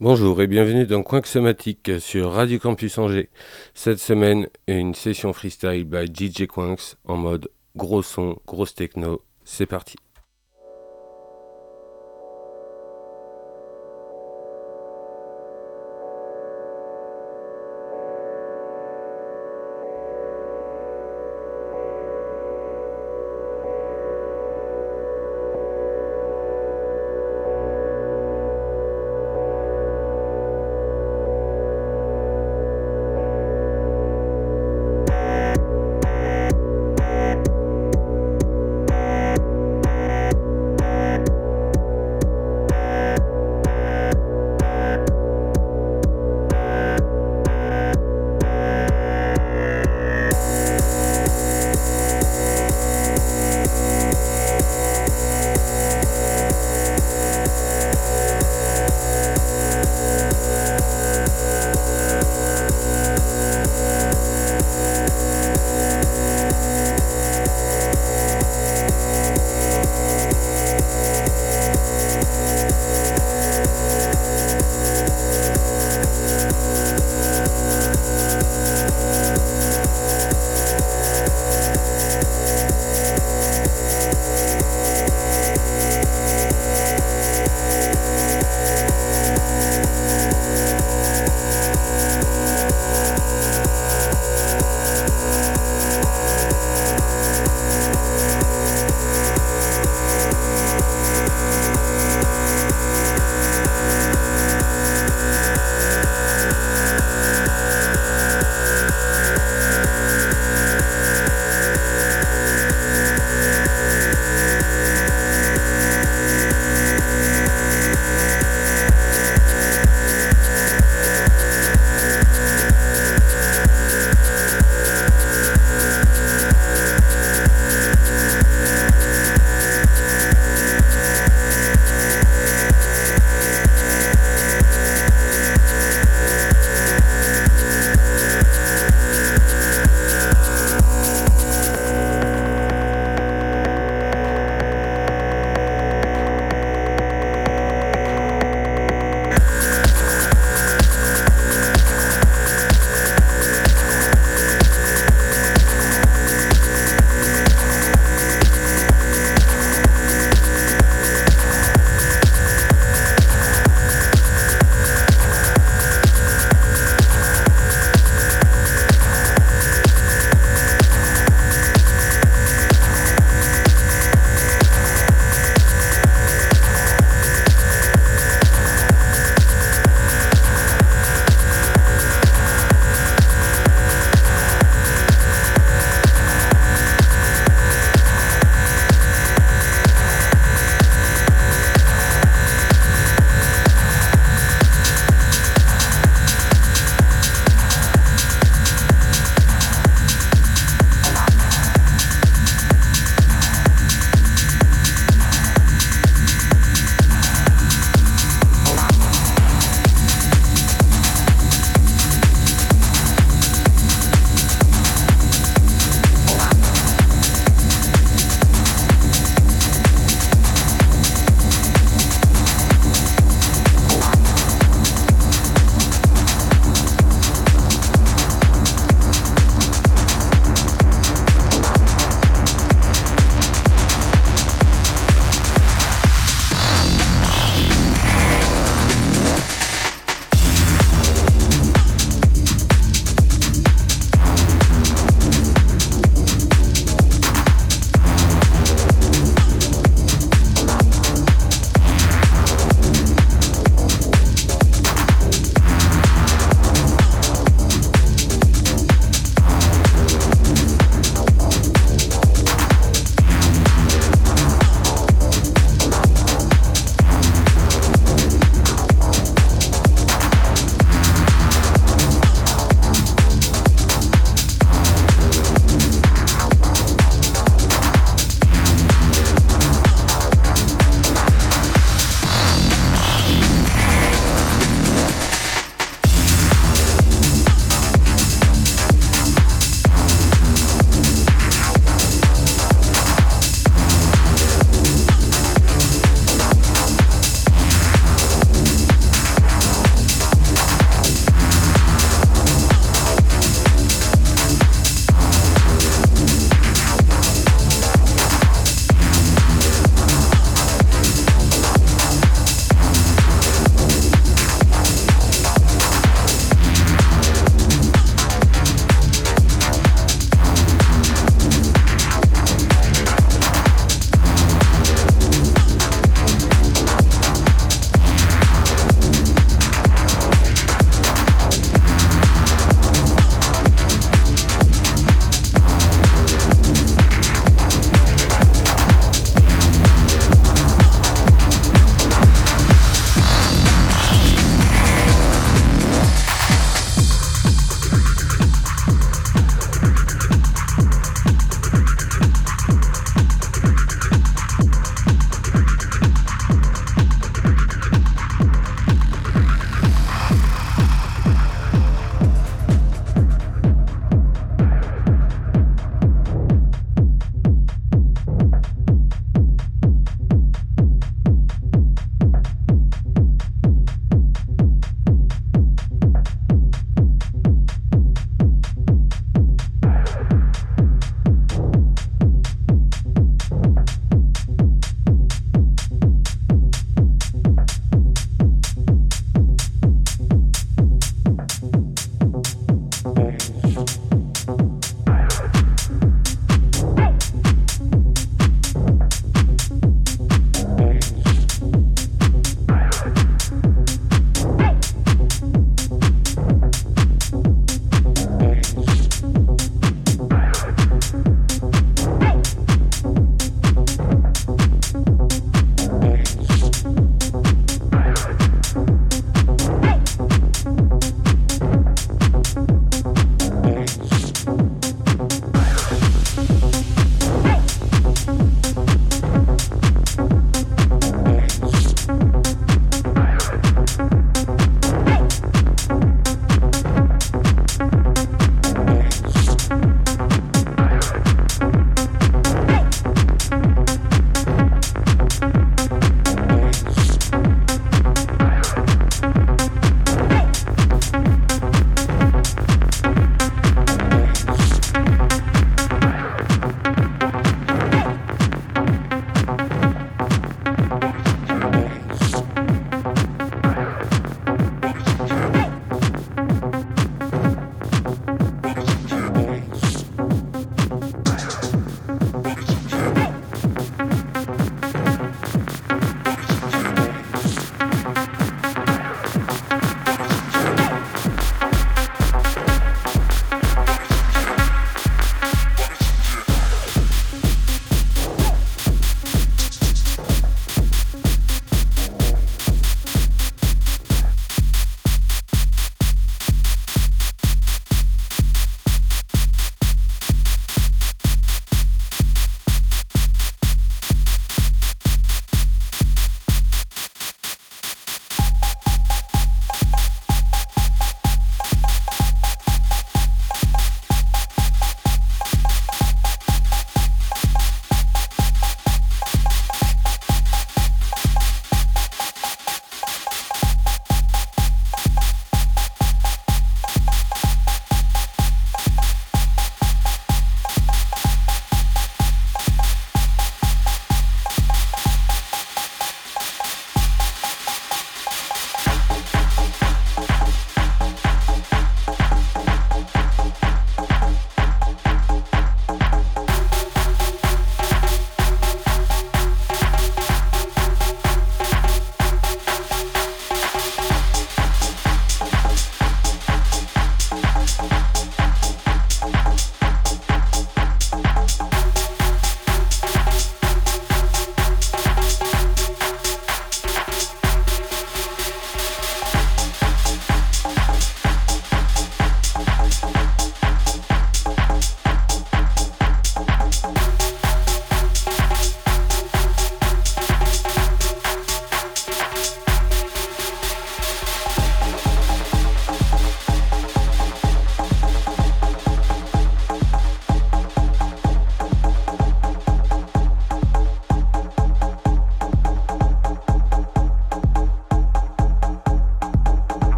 Bonjour et bienvenue dans Coin Somatique sur Radio Campus Angers. Cette semaine, une session freestyle by DJ Quinks en mode gros son, grosse techno. C'est parti.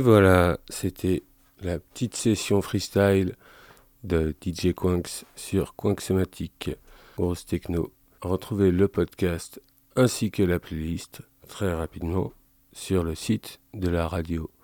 Et voilà, c'était la petite session freestyle de DJ Quinks sur Quinksematic, grosse techno. Retrouvez le podcast ainsi que la playlist très rapidement sur le site de la radio.